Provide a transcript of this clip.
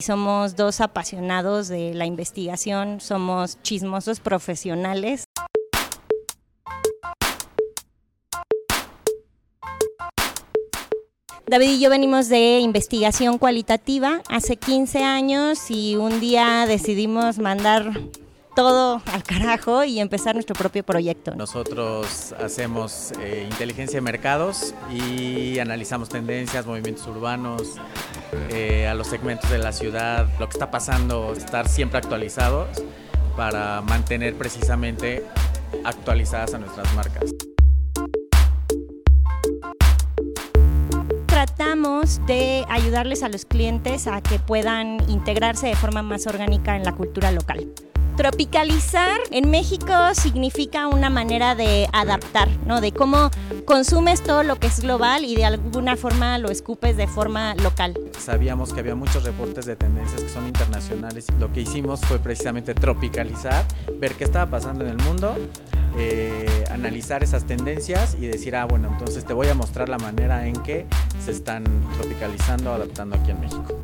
Somos dos apasionados de la investigación, somos chismosos profesionales. David y yo venimos de investigación cualitativa hace 15 años y un día decidimos mandar todo al carajo y empezar nuestro propio proyecto. Nosotros hacemos eh, inteligencia de mercados y analizamos tendencias, movimientos urbanos, eh, a los segmentos de la ciudad, lo que está pasando, estar siempre actualizados para mantener precisamente actualizadas a nuestras marcas. tratamos de ayudarles a los clientes a que puedan integrarse de forma más orgánica en la cultura local. Tropicalizar en México significa una manera de adaptar, ¿no? De cómo consumes todo lo que es global y de alguna forma lo escupes de forma local. Sabíamos que había muchos reportes de tendencias que son internacionales lo que hicimos fue precisamente tropicalizar, ver qué estaba pasando en el mundo, eh, analizar esas tendencias y decir, ah, bueno, entonces te voy a mostrar la manera en que se están tropicalizando, adaptando aquí en México.